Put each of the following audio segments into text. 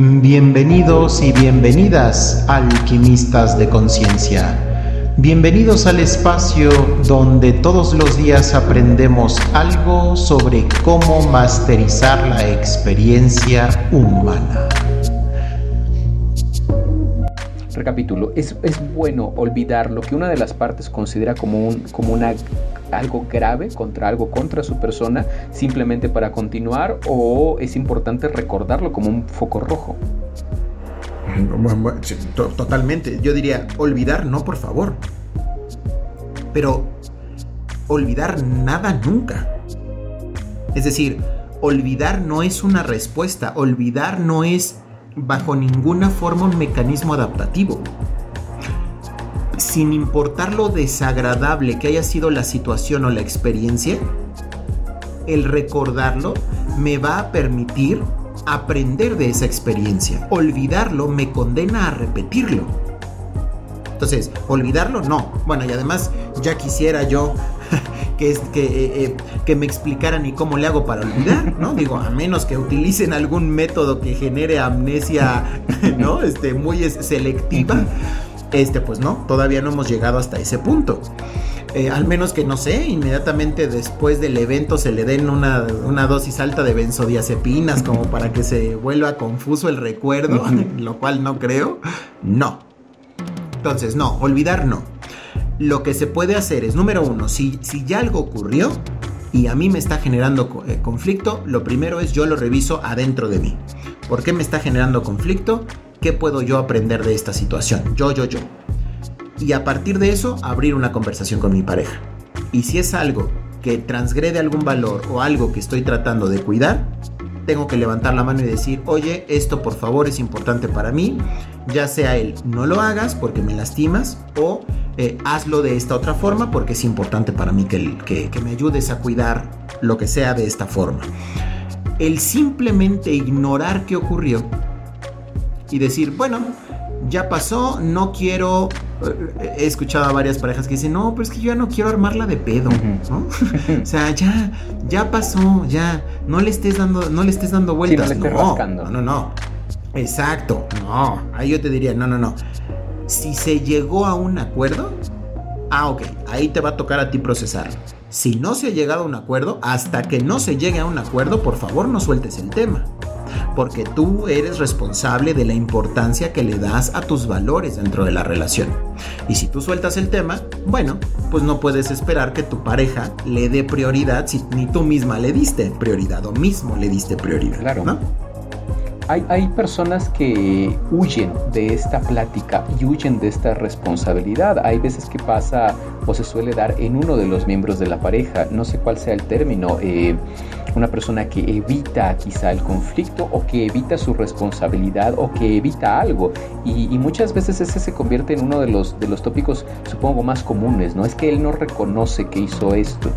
Bienvenidos y bienvenidas, alquimistas de conciencia. Bienvenidos al espacio donde todos los días aprendemos algo sobre cómo masterizar la experiencia humana. Recapitulo, es, es, bueno olvidar lo que una de las partes considera como, un, como una, algo grave contra algo contra su persona simplemente para continuar o es importante recordarlo como un foco rojo. Totalmente, yo diría olvidar no por favor, pero olvidar nada nunca. Es decir, olvidar no es una respuesta, olvidar no es bajo ninguna forma un mecanismo adaptativo. Sin importar lo desagradable que haya sido la situación o la experiencia, el recordarlo me va a permitir aprender de esa experiencia. Olvidarlo me condena a repetirlo. Entonces, olvidarlo no. Bueno, y además ya quisiera yo que, es, que, eh, eh, que me explicaran y cómo le hago para olvidar, ¿no? Digo, a menos que utilicen algún método que genere amnesia, ¿no? Este, muy selectiva. Este, pues no, todavía no hemos llegado hasta ese punto. Eh, al menos que no sé, inmediatamente después del evento se le den una, una, dosis alta de benzodiazepinas como para que se vuelva confuso el recuerdo, lo cual no creo. No. Entonces, no, olvidar no lo que se puede hacer es, número uno, si, si ya algo ocurrió y a mí me está generando eh, conflicto, lo primero es yo lo reviso adentro de mí. ¿Por qué me está generando conflicto? ¿Qué puedo yo aprender de esta situación? Yo, yo, yo. Y a partir de eso, abrir una conversación con mi pareja. Y si es algo que transgrede algún valor o algo que estoy tratando de cuidar, tengo que levantar la mano y decir, oye, esto por favor es importante para mí, ya sea el no lo hagas porque me lastimas o eh, hazlo de esta otra forma porque es importante para mí que, que, me ayudes a cuidar lo que sea de esta forma. El simplemente ignorar qué ocurrió y decir, bueno, ya pasó, no quiero. Eh, he escuchado a varias parejas que dicen, no, pero es que yo ya no quiero armarla de pedo, ¿no? o sea, ya, ya pasó, ya, no le estés dando, no le estés dando vueltas. no, no, no, no. Exacto, no. Ahí yo te diría, no, no, no si se llegó a un acuerdo, ah, ok, ahí te va a tocar a ti procesar. Si no se ha llegado a un acuerdo, hasta que no se llegue a un acuerdo, por favor no sueltes el tema. Porque tú eres responsable de la importancia que le das a tus valores dentro de la relación. Y si tú sueltas el tema, bueno, pues no puedes esperar que tu pareja le dé prioridad si ni tú misma le diste prioridad o mismo le diste prioridad. Claro. ¿no? Hay, personas que huyen de esta plática y huyen de esta responsabilidad. Hay veces que pasa o se suele dar en uno de los miembros de la pareja, no sé cuál sea el término, eh, una persona que evita quizá el conflicto o que evita su responsabilidad o que evita algo. Y, muchas veces ese se convierte en uno de los, de los tópicos, supongo, más comunes, ¿no? Es que él no reconoce que hizo esto.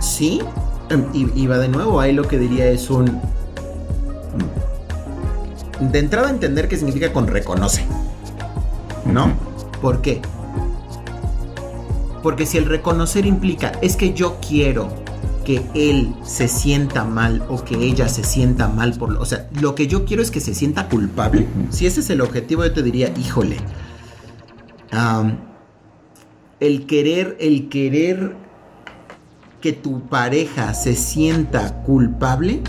Sí, y, va de nuevo, ahí lo que diría es un... De entrada entender qué significa con reconoce. ¿No? ¿Por qué? Porque si el reconocer implica, es que yo quiero que él se sienta mal o que ella se sienta mal por lo, o sea, lo que yo quiero es que se sienta culpable. Si ese es el objetivo, yo te diría, híjole, el querer, el querer que tu pareja se sienta culpable,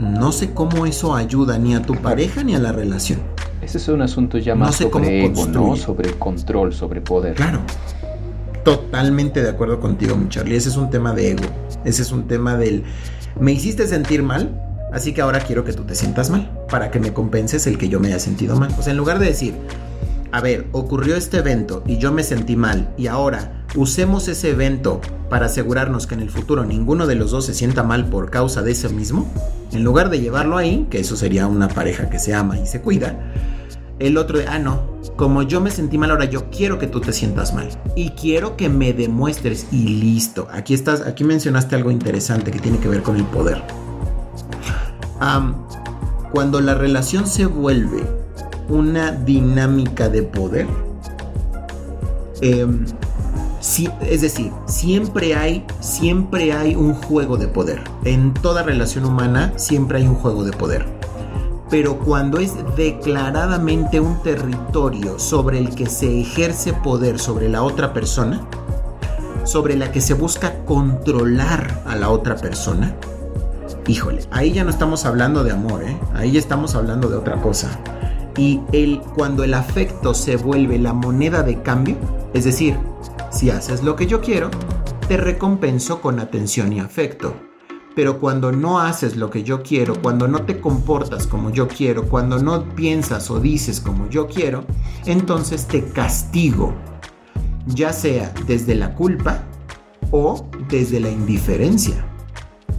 no sé cómo eso ayuda ni a tu pareja ni a la relación. Ese es un asunto ya más sobre ego, ¿no? Sobre control, sobre poder. Claro. Totalmente de acuerdo contigo, mi Charlie. Ese es un tema de ego. Ese es un tema del me hiciste sentir mal, así que ahora quiero que tú te sientas mal para que me compenses el que yo me haya sentido mal. O sea, en lugar de decir, a ver, ocurrió este evento y yo me sentí mal y ahora usemos ese evento para asegurarnos que en el futuro ninguno de los dos se sienta mal por causa de ese mismo, en lugar de llevarlo ahí, que eso sería una pareja que se ama y se cuida, el otro ah, no, como yo me sentí mal ahora, yo quiero que tú te sientas mal y quiero que me demuestres y listo. Aquí estás, aquí mencionaste algo interesante que tiene que ver con el poder. cuando la relación se vuelve una dinámica de poder, eh, es decir, siempre hay, siempre hay un juego de poder. En toda relación humana siempre hay un juego de poder. Pero cuando es declaradamente un territorio sobre el que se ejerce poder sobre la otra persona, sobre la que se busca controlar a la otra persona, híjole, ahí ya no estamos hablando de amor, ¿eh? ahí ya estamos hablando de otra cosa. Y el, cuando el afecto se vuelve la moneda de cambio, es decir, si haces lo que yo quiero, te recompenso con atención y afecto. Pero cuando no haces lo que yo quiero, cuando no te comportas como yo quiero, cuando no piensas o dices como yo quiero, entonces te castigo, ya sea desde la culpa o desde la indiferencia.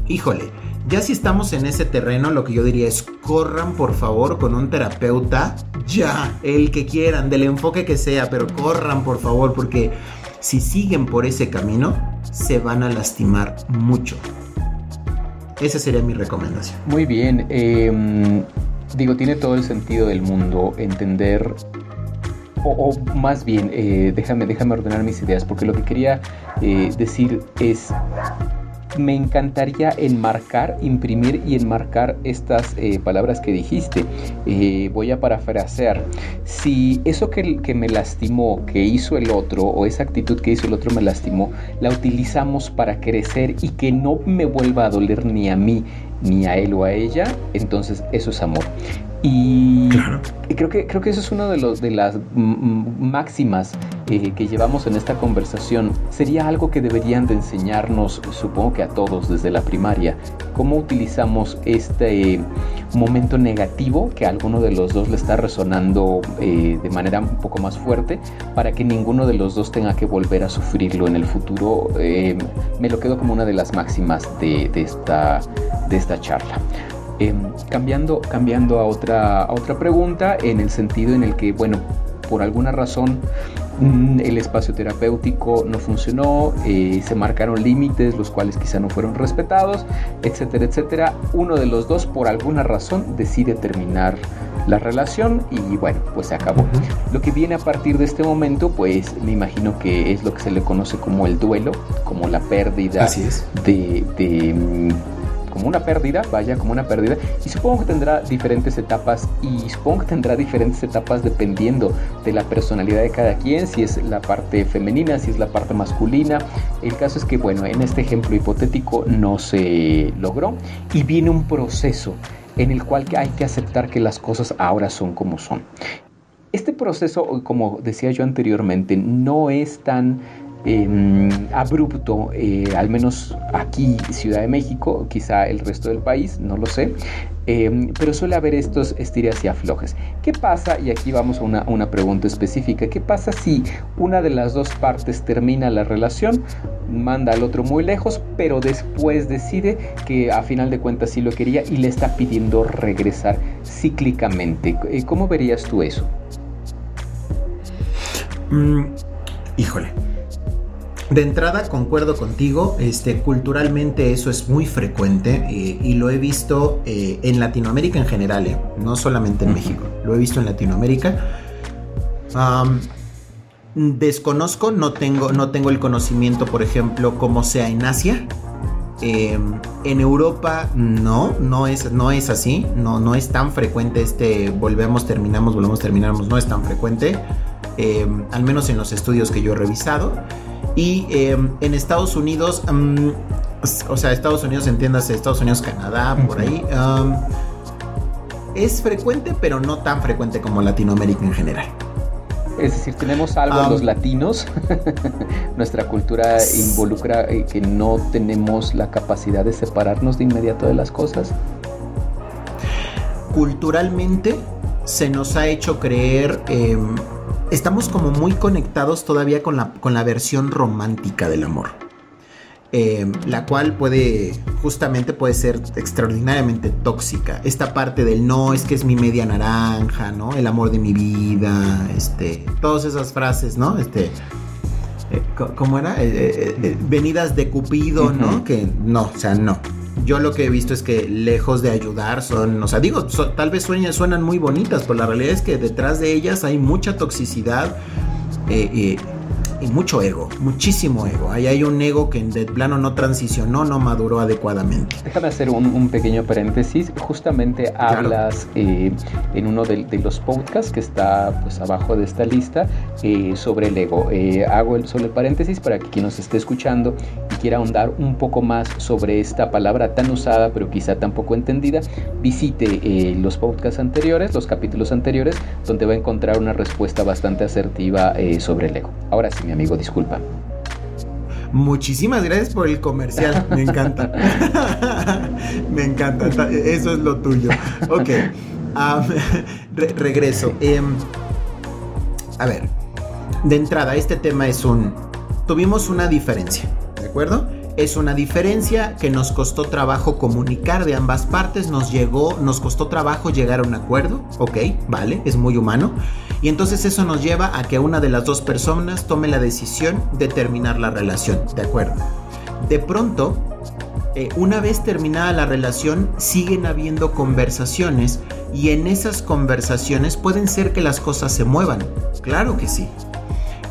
Híjole, ya si estamos en ese terreno, lo que yo diría es corran por favor con un terapeuta, ya, el que quieran, del enfoque que sea, pero corran por favor, porque si siguen por ese camino, se van a lastimar mucho. Esa sería mi recomendación. Muy bien. Em, digo, tiene todo el sentido del mundo entender o, más bien, eh, déjame, déjame ordenar mis ideas, porque lo que quería eh, decir es me encantaría enmarcar, imprimir y enmarcar estas eh, palabras que dijiste. Eh, voy a parafrasear. Si eso que, que, me lastimó, que hizo el otro, o esa actitud que hizo el otro me lastimó, la utilizamos para crecer y que no me vuelva a doler ni a mí ni a él o a ella, entonces eso es amor. Y creo, que, creo que eso es una de, los, de las máximas eh, que llevamos en esta conversación. Sería algo que deberían de enseñarnos, supongo que a todos desde la primaria, cómo utilizamos este momento negativo que a alguno de los dos le está resonando eh, de manera un poco más fuerte para que ninguno de los dos tenga que volver a sufrirlo en el futuro. Eh, me lo quedo como una de las máximas de, de, esta, de esta charla. Em, cambiando, cambiando a, otra, a otra pregunta, en el sentido en el que, bueno, por alguna razón mm, el espacio terapéutico no funcionó, eh, se marcaron límites los cuales quizá no fueron respetados, etcétera, etcétera. Uno de los dos por alguna razón decide terminar la relación y bueno, pues se acabó. Lo que viene a partir de este momento, pues me imagino que es lo que se le conoce como el duelo, como la pérdida de, de mm, como una pérdida, vaya, como una pérdida. Y supongo que tendrá diferentes etapas y supongo que tendrá diferentes etapas dependiendo de la personalidad de cada quien, si es la parte femenina, si es la parte masculina. El caso es que, bueno, en este ejemplo hipotético no se logró y viene un proceso en el cual hay que aceptar que las cosas ahora son como son. Este proceso, como decía yo anteriormente, no es tan Em, abrupto, eh, al menos aquí, Ciudad de México, quizá el resto del país, no lo sé, em, pero suele haber estos estiras y aflojes. ¿Qué pasa? Y aquí vamos a una, una, pregunta específica. ¿Qué pasa si una de las dos partes termina la relación, manda al otro muy lejos, pero después decide que a final de cuentas sí lo quería y le está pidiendo regresar cíclicamente? ¿Cómo verías tú eso? Mm, híjole. De entrada, concuerdo contigo, este, culturalmente eso es muy frecuente eh, y lo he visto eh, en Latinoamérica en general, eh, no solamente en México, lo he visto en Latinoamérica. desconozco, no tengo, no tengo el conocimiento, por ejemplo, cómo sea en Asia. Em, en Europa no, no es, no es así, no, no es tan frecuente este volvemos, terminamos, volvemos, terminamos, no es tan frecuente, em, al menos en los estudios que yo he revisado. Y em, en Estados Unidos, em, o sea, Estados Unidos, entiéndase, Estados Unidos, Canadá, por ahí, em, es frecuente, pero no tan frecuente como Latinoamérica en general. Es decir, tenemos algo los latinos, nuestra cultura involucra eh, que no tenemos la capacidad de separarnos de inmediato de las cosas. Culturalmente se nos ha hecho creer estamos como muy conectados todavía con la, con la versión romántica del amor. Eh, la cual puede, justamente puede ser extraordinariamente tóxica. Esta parte del no, es que es mi media naranja, ¿no? El amor de mi vida, este, todas esas frases, ¿no? Este, eh, ¿cómo era? Eh, venidas de Cupido, ¿no? Que no, o sea, no yo lo que he visto es que lejos de ayudar son, o sea, digo, tal vez sueñan, suenan muy bonitas, pero la realidad es que detrás de ellas hay mucha toxicidad. Eh, eh, y mucho ego, muchísimo ego. Ahí hay un ego que de plano no transicionó, no maduró adecuadamente. Déjame hacer un, pequeño paréntesis. Justamente hablas eh, en uno de, los podcasts que está pues abajo de esta lista eh, sobre el ego. Eh, hago el, solo el paréntesis para que quien nos esté escuchando y quiera ahondar un poco más sobre esta palabra tan usada pero quizá tan poco entendida, visite los podcasts anteriores, los capítulos anteriores, donde va a encontrar una respuesta bastante asertiva sobre el ego. Ahora sí, mi amigo, disculpa. Muchísimas gracias por el comercial, me encanta. me encanta, eso es lo tuyo. Ok, regreso. Em, a ver, de entrada, este tema es un... Tuvimos una diferencia, ¿de acuerdo? Es una diferencia que nos costó trabajo comunicar de ambas partes, nos llegó, nos costó trabajo llegar a un acuerdo, ok, vale, es muy humano. Y entonces eso nos lleva a que una de las dos personas tome la decisión de terminar la relación, ¿de acuerdo? De pronto, eh, una vez terminada la relación, siguen habiendo conversaciones y en esas conversaciones pueden ser que las cosas se muevan, claro que sí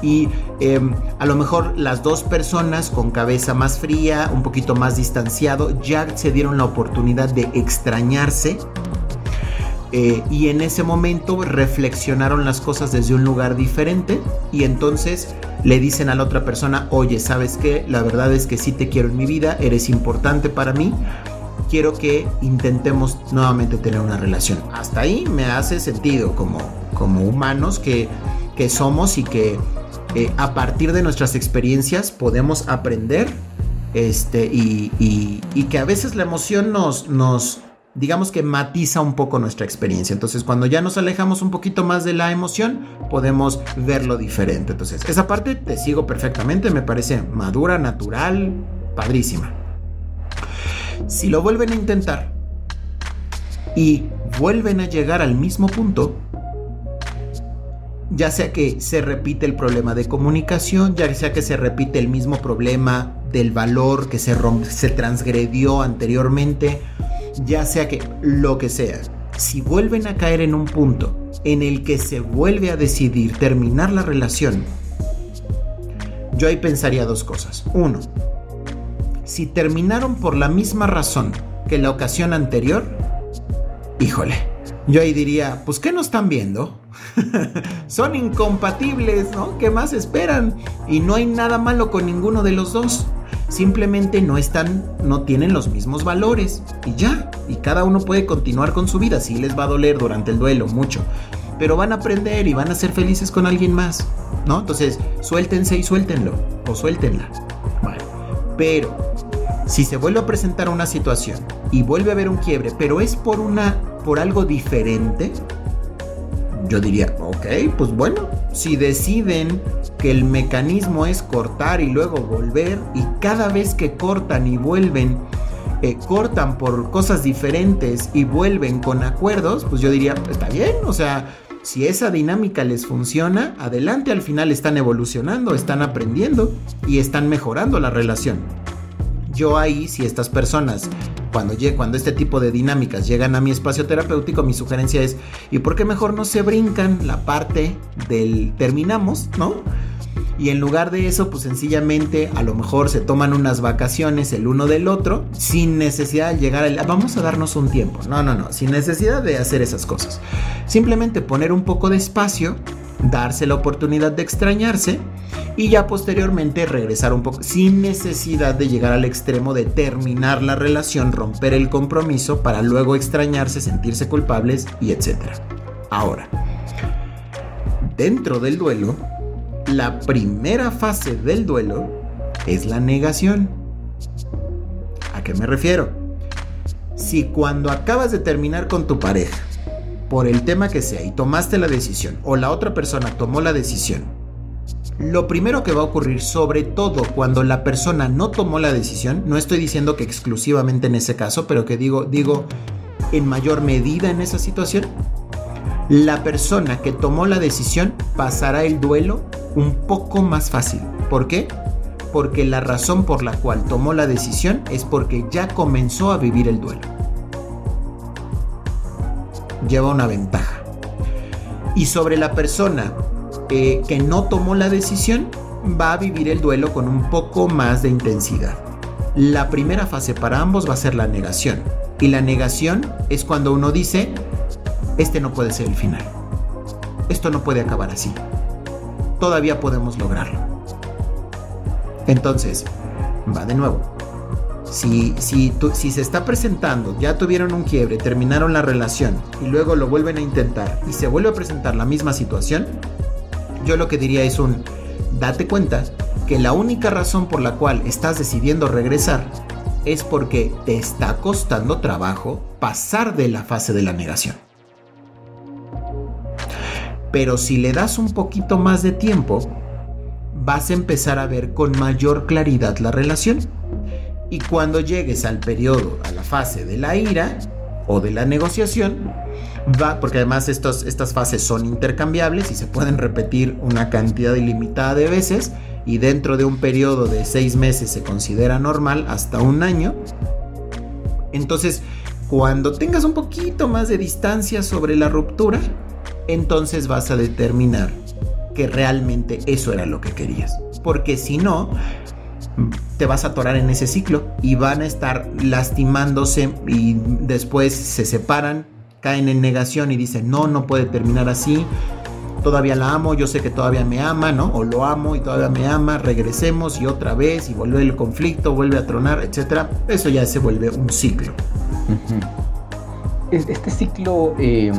y em, a lo mejor las dos personas con cabeza más fría, un poquito más distanciado, ya se dieron la oportunidad de extrañarse eh, y en ese momento reflexionaron las cosas desde un lugar diferente y entonces le dicen a la otra persona, oye, ¿sabes qué? La verdad es que sí te quiero en mi vida, eres importante para mí, quiero que intentemos nuevamente tener una relación. Hasta ahí me hace sentido como, como humanos que, que somos y que eh, a partir de nuestras experiencias podemos aprender este, y, que a veces la emoción nos, nos, digamos que matiza un poco nuestra experiencia. Entonces, cuando ya nos alejamos un poquito más de la emoción, podemos verlo diferente. Entonces, esa parte te sigo perfectamente, me parece madura, natural, padrísima. Si lo vuelven a intentar y vuelven a llegar al mismo punto, ya sea que se repite el problema de comunicación, ya sea que se repite el mismo problema del valor que se, se transgredió anteriormente, ya sea que lo que sea, si vuelven a caer en un punto en el que se vuelve a decidir terminar la relación, yo ahí pensaría dos cosas. Uno, si terminaron por la misma razón que la ocasión anterior, híjole, yo ahí diría, pues ¿qué no están viendo? Son incompatibles, ¿no? ¿Qué más esperan? Y no hay nada malo con ninguno de los dos. Simplemente no están, no tienen los mismos valores. Y ya. Y cada uno puede continuar con su vida. Sí les va a doler durante el duelo, mucho. Pero van a aprender y van a ser felices con alguien más. ¿No? Entonces, suéltense y suéltenlo. O suéltenla. Pero, si se vuelve a presentar una situación y vuelve a haber un quiebre, pero es por una por algo diferente, yo diría, ok, pues bueno, si deciden que el mecanismo es cortar y luego volver, y cada vez que cortan y vuelven, eh, cortan por cosas diferentes y vuelven con acuerdos, pues yo diría, está bien, o sea, si esa dinámica les funciona, adelante, al final están evolucionando, están aprendiendo y están mejorando la relación. Yo ahí, si estas personas cuando, cuando este tipo de dinámicas llegan a mi espacio terapéutico, mi sugerencia es, ¿y por qué mejor no se brincan la parte del terminamos, ¿no? Y en lugar de eso, pues sencillamente a lo mejor se toman unas vacaciones el uno del otro sin necesidad de llegar al... Vamos a darnos un tiempo. No, no, no, sin necesidad de hacer esas cosas. Simplemente poner un poco de espacio darse la oportunidad de extrañarse y ya posteriormente regresar un poco sin necesidad de llegar al extremo de terminar la relación, romper el compromiso para luego extrañarse, sentirse culpables y etc. Ahora, dentro del duelo, la primera fase del duelo es la negación. ¿A qué me refiero? Si cuando acabas de terminar con tu pareja por el tema que sea y tomaste la decisión o la otra persona tomó la decisión, lo primero que va a ocurrir, sobre todo cuando la persona no tomó la decisión, no estoy diciendo que exclusivamente en ese caso, pero que digo, digo en mayor medida en esa situación, la persona que tomó la decisión pasará el duelo un poco más fácil. ¿Por qué? Porque la razón por la cual tomó la decisión es porque ya comenzó a vivir el duelo lleva una ventaja. Y sobre la persona eh, que no tomó la decisión, va a vivir el duelo con un poco más de intensidad. La primera fase para ambos va a ser la negación. Y la negación es cuando uno dice, este no puede ser el final. Esto no puede acabar así. Todavía podemos lograrlo. Entonces, va de nuevo. Si, si, si se está presentando, ya tuvieron un quiebre, terminaron la relación y luego lo vuelven a intentar y se vuelve a presentar la misma situación, yo lo que diría es un, date cuenta que la única razón por la cual estás decidiendo regresar es porque te está costando trabajo pasar de la fase de la negación. Pero si le das un poquito más de tiempo, vas a empezar a ver con mayor claridad la relación. Y cuando llegues al periodo, a la fase de la ira o de la negociación, va, porque además estos, estas fases son intercambiables y se pueden repetir una cantidad ilimitada de veces, y dentro de un periodo de seis meses se considera normal hasta un año. Entonces, cuando tengas un poquito más de distancia sobre la ruptura, entonces vas a determinar que realmente eso era lo que querías. Porque si no, te vas a atorar en ese ciclo y van a estar lastimándose y después se separan, caen en negación y dicen, no, no puede terminar así, todavía la amo, yo sé que todavía me ama, ¿no? O lo amo y todavía me ama, regresemos y otra vez y vuelve el conflicto, vuelve a tronar, etcétera. Eso ya se vuelve un ciclo. Este ciclo em,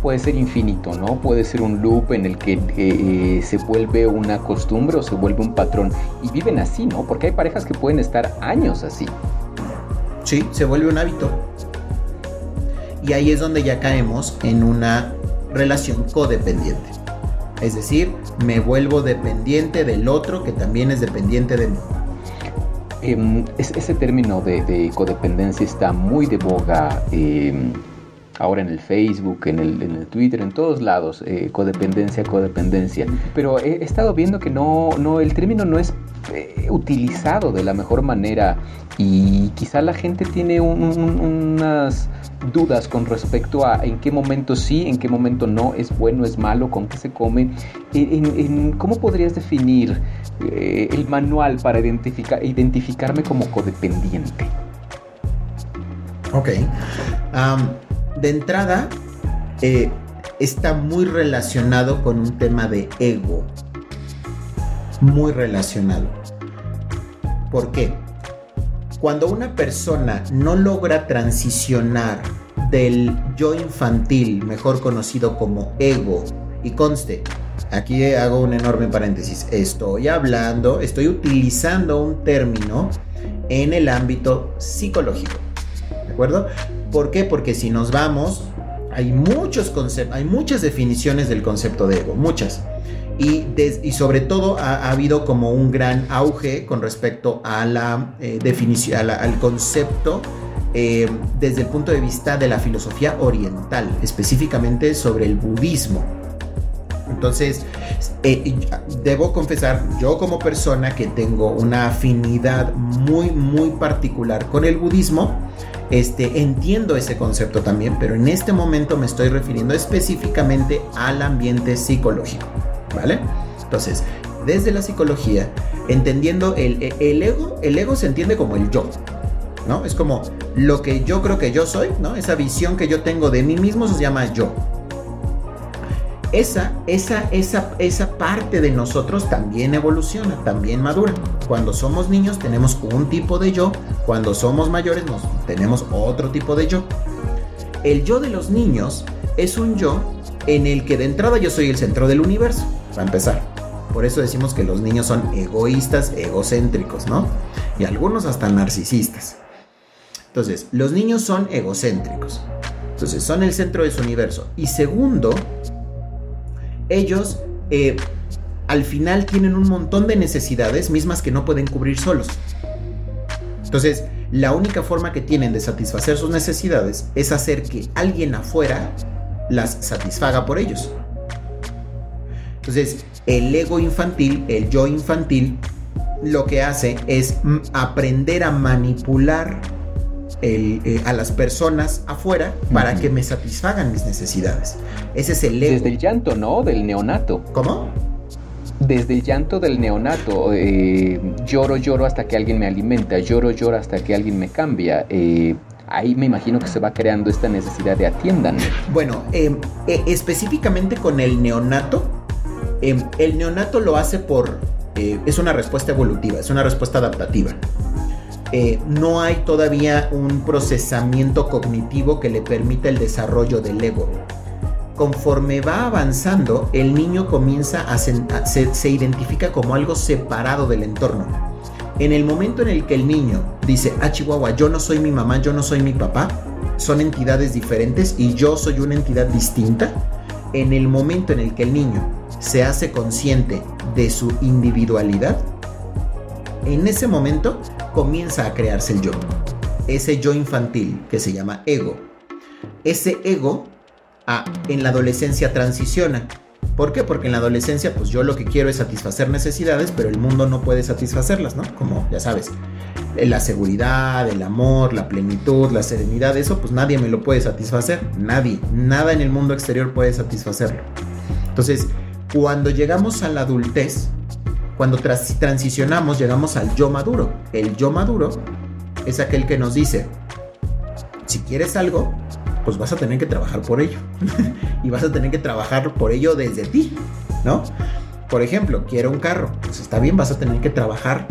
puede ser infinito, ¿no? Puede ser un loop en el que eh, se vuelve una costumbre o se vuelve un patrón. Y viven así, ¿no? Porque hay parejas que pueden estar años así. Sí, se vuelve un hábito. Y ahí es donde ya caemos en una relación codependiente. Es decir, me vuelvo dependiente del otro que también es dependiente de mí. Em, ese término de, codependencia está muy de boga ahora en el Facebook, en el, Twitter, en todos lados, eh, codependencia, codependencia. Pero he, estado viendo que no, no, el término no es eh, utilizado de la mejor manera y quizá la gente tiene unas dudas con respecto a en qué momento sí, en qué momento no, es bueno, es malo, con qué se come. En, ¿Cómo podrías definir eh, el manual para identificar, identificarme como codependiente? Ok. De entrada, eh, está muy relacionado con un tema de ego. Muy relacionado. ¿Por qué? Cuando una persona no logra transicionar del yo infantil, mejor conocido como ego, y conste, aquí hago un enorme paréntesis, estoy hablando, estoy utilizando un término en el ámbito psicológico, ¿de acuerdo? ¿Por qué? Porque si nos vamos, hay muchos conceptos, hay muchas definiciones del concepto de ego, muchas y, sobre todo ha, habido como un gran auge con respecto a la eh, definición, al concepto eh, desde el punto de vista de la filosofía oriental, específicamente sobre el budismo. Entonces, eh, debo confesar, yo como persona que tengo una afinidad muy, muy particular con el budismo, este, entiendo ese concepto también, pero en este momento me estoy refiriendo específicamente al ambiente psicológico. ¿vale? Entonces, desde la psicología, entendiendo el, ego, el ego se entiende como el yo, ¿no? Es como lo que yo creo que yo soy, ¿no? Esa visión que yo tengo de mí mismo se llama yo. Esa, esa, esa, esa parte de nosotros también evoluciona, también madura. Cuando somos niños tenemos un tipo de yo, cuando somos mayores nos, tenemos otro tipo de yo. El yo de los niños es un yo en el que de entrada yo soy el centro del universo para empezar. Por eso decimos que los niños son egoístas, egocéntricos, ¿no? Y algunos hasta narcisistas. Entonces, los niños son egocéntricos. Entonces, son el centro de su universo. Y segundo, ellos eh, al final tienen un montón de necesidades mismas que no pueden cubrir solos. Entonces, la única forma que tienen de satisfacer sus necesidades es hacer que alguien afuera las satisfaga por ellos. Entonces, el ego infantil, el yo infantil, lo que hace es aprender a manipular eh, a las personas afuera para que me satisfagan mis necesidades. Ese es el ego. Desde el llanto, ¿no? Del neonato. ¿Cómo? Desde el llanto del neonato, eh, lloro, lloro hasta que alguien me alimenta, lloro, lloro hasta que alguien me cambia. Eh, ahí me imagino que se va creando esta necesidad de atiendan. Bueno, em, e, específicamente con el neonato, em, el neonato lo hace por... es una respuesta evolutiva, es una respuesta adaptativa. no hay todavía un procesamiento cognitivo que le permita el desarrollo del ego conforme va avanzando, el niño comienza a, se, identifica como algo separado del entorno. En el momento en el que el niño dice, ah, Chihuahua, yo no soy mi mamá, yo no soy mi papá, son entidades diferentes y yo soy una entidad distinta, en el momento en el que el niño se hace consciente de su individualidad, en ese momento comienza a crearse el yo. Ese yo infantil que se llama ego. Ese ego en la adolescencia transiciona. ¿Por qué? Porque en la adolescencia, pues yo lo que quiero es satisfacer necesidades, pero el mundo no puede satisfacerlas, ¿no? Como ya sabes, la seguridad, el amor, la plenitud, la serenidad, eso pues nadie me lo puede satisfacer, nadie, nada en el mundo exterior puede satisfacerlo. Entonces, cuando llegamos a la adultez, cuando transicionamos, llegamos al yo maduro. El yo maduro es aquel que nos dice, si quieres algo, pues vas a tener que trabajar por ello. y vas a tener que trabajar por ello desde ti, ¿no? Por ejemplo, quiero un carro. Pues está bien, vas a tener que trabajar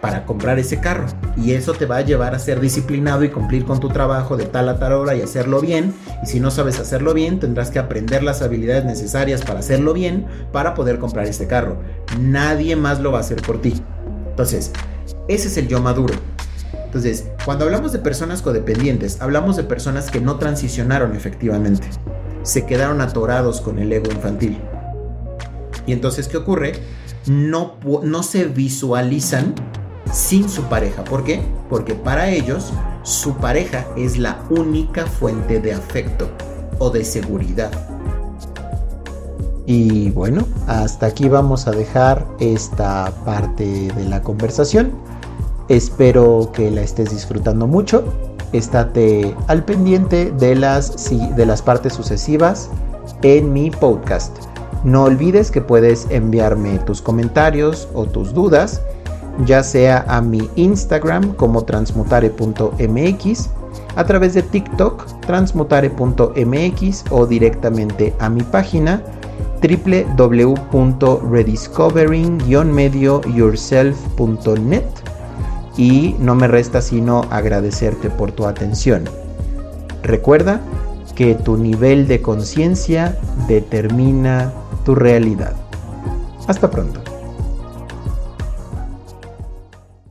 para comprar ese carro. Y eso te va a llevar a ser disciplinado y cumplir con tu trabajo de tal a tal hora y hacerlo bien. Y si no sabes hacerlo bien, tendrás que aprender las habilidades necesarias para hacerlo bien para poder comprar este carro. Nadie más lo va a hacer por ti. Entonces, ese es el yo maduro. Entonces, cuando hablamos de personas codependientes, hablamos de personas que no transicionaron efectivamente. Se quedaron atorados con el ego infantil. Y entonces, ¿qué ocurre? No, no se visualizan sin su pareja. ¿Por qué? Porque para ellos su pareja es la única fuente de afecto o de seguridad. Y bueno, hasta aquí vamos a dejar esta parte de la conversación. Espero que la estés disfrutando mucho. Estate al pendiente de las, de las partes sucesivas en mi podcast. No olvides que puedes enviarme tus comentarios o tus dudas, ya sea a mi Instagram como transmutare.mx, a través de TikTok transmutare.mx o directamente a mi página www.rediscovering-medioyourself.net y no me resta sino agradecerte por tu atención. Recuerda que tu nivel de conciencia determina tu realidad. Hasta pronto.